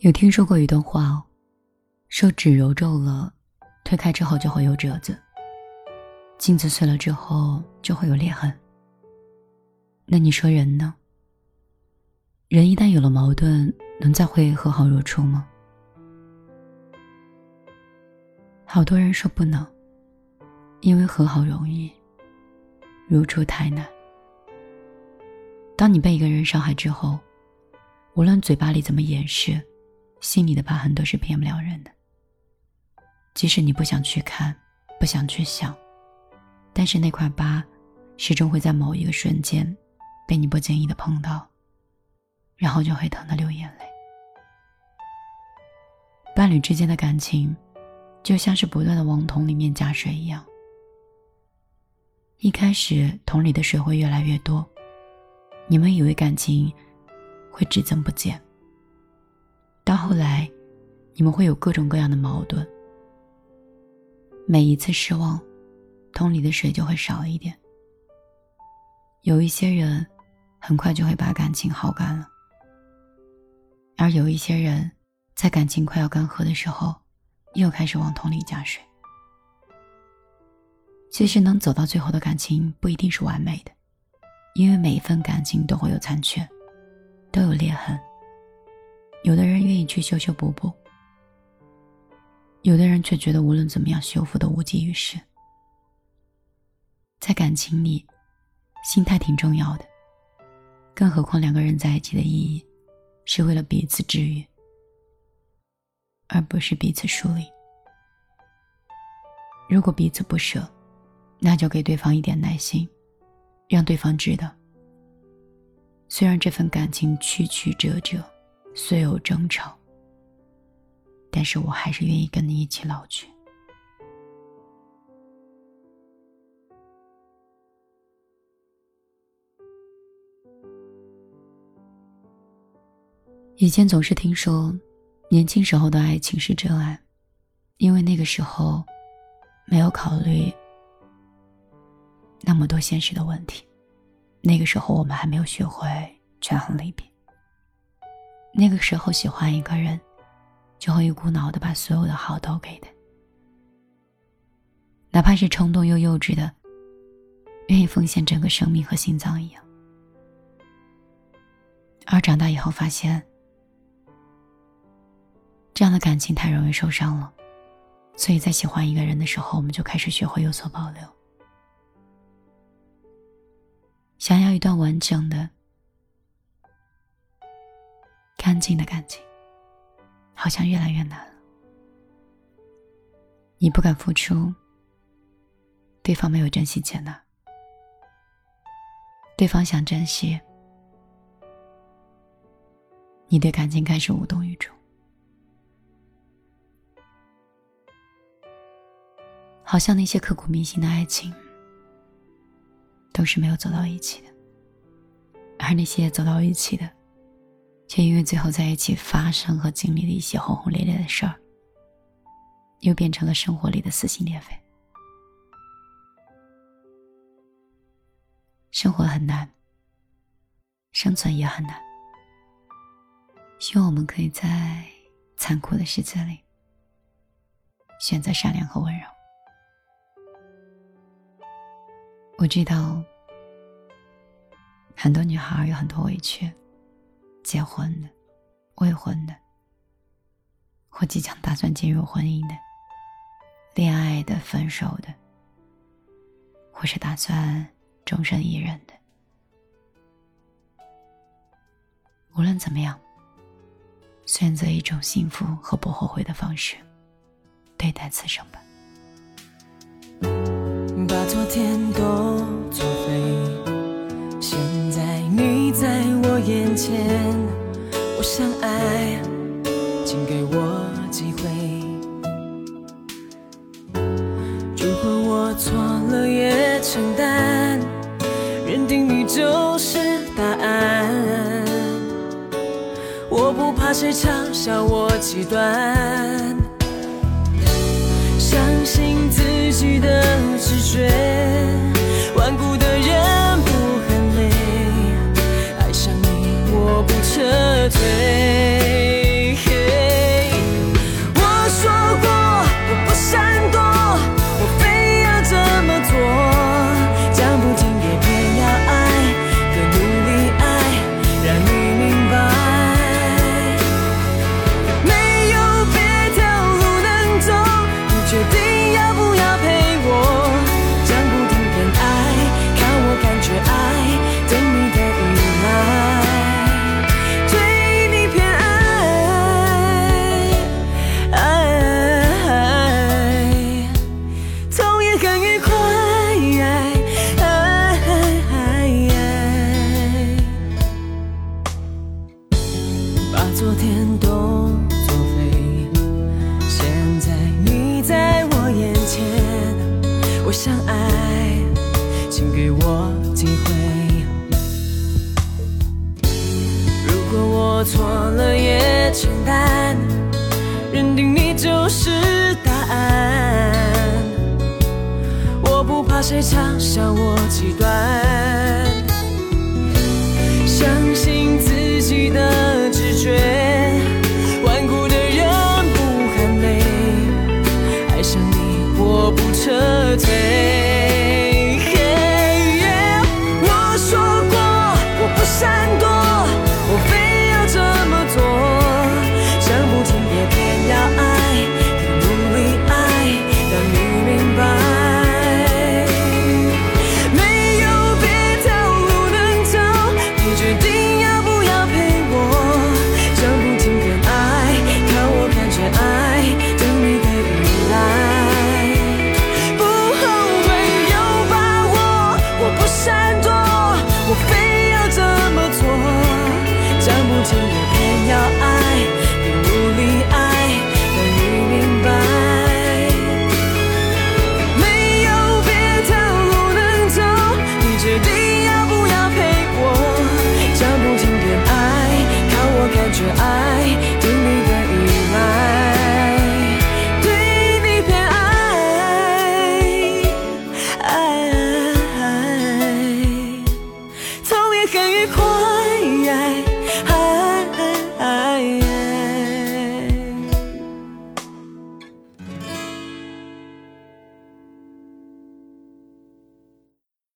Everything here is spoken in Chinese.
有听说过一段话哦，说纸揉皱了，推开之后就会有褶子；镜子碎了之后就会有裂痕。那你说人呢？人一旦有了矛盾，能再会和好如初吗？好多人说不能，因为和好容易，如初太难。当你被一个人伤害之后，无论嘴巴里怎么掩饰，心里的疤痕都是骗不了人的。即使你不想去看，不想去想，但是那块疤，始终会在某一个瞬间，被你不经意的碰到，然后就会疼得流眼泪。伴侣之间的感情，就像是不断的往桶里面加水一样，一开始桶里的水会越来越多。你们以为感情会只增不减，到后来，你们会有各种各样的矛盾。每一次失望，桶里的水就会少一点。有一些人，很快就会把感情耗干了；而有一些人，在感情快要干涸的时候，又开始往桶里加水。其实，能走到最后的感情不一定是完美的。因为每一份感情都会有残缺，都有裂痕。有的人愿意去修修补补，有的人却觉得无论怎么样修复都无济于事。在感情里，心态挺重要的，更何况两个人在一起的意义，是为了彼此治愈，而不是彼此疏离。如果彼此不舍，那就给对方一点耐心。让对方知道，虽然这份感情曲曲折折，虽有争吵，但是我还是愿意跟你一起老去。以前总是听说，年轻时候的爱情是真爱，因为那个时候没有考虑。那么多现实的问题，那个时候我们还没有学会权衡利弊。那个时候喜欢一个人，就会一股脑的把所有的好都给他，哪怕是冲动又幼稚的，愿意奉献整个生命和心脏一样。而长大以后发现，这样的感情太容易受伤了，所以在喜欢一个人的时候，我们就开始学会有所保留。想要一段完整的、干净的感情，好像越来越难了。你不敢付出，对方没有珍惜接纳；对方想珍惜，你对感情开始无动于衷，好像那些刻骨铭心的爱情。都是没有走到一起的，而那些走到一起的，却因为最后在一起发生和经历了一些轰轰烈烈的事儿，又变成了生活里的撕心裂肺。生活很难，生存也很难。希望我们可以在残酷的世界里，选择善良和温柔。我知道，很多女孩有很多委屈，结婚的、未婚的，或即将打算进入婚姻的、恋爱的、分手的，或是打算终身一人的。无论怎么样，选择一种幸福和不后悔的方式对待此生吧。把昨天都眼前，我想爱，请给我机会。如果我错了也承担，认定你就是答案，我不怕谁嘲笑我极端。相信自己的直觉，顽固的把昨天都作废现在你在我眼前我想爱请给我机会如果我错了也承担认定你就是答案我不怕谁嘲笑我极端相信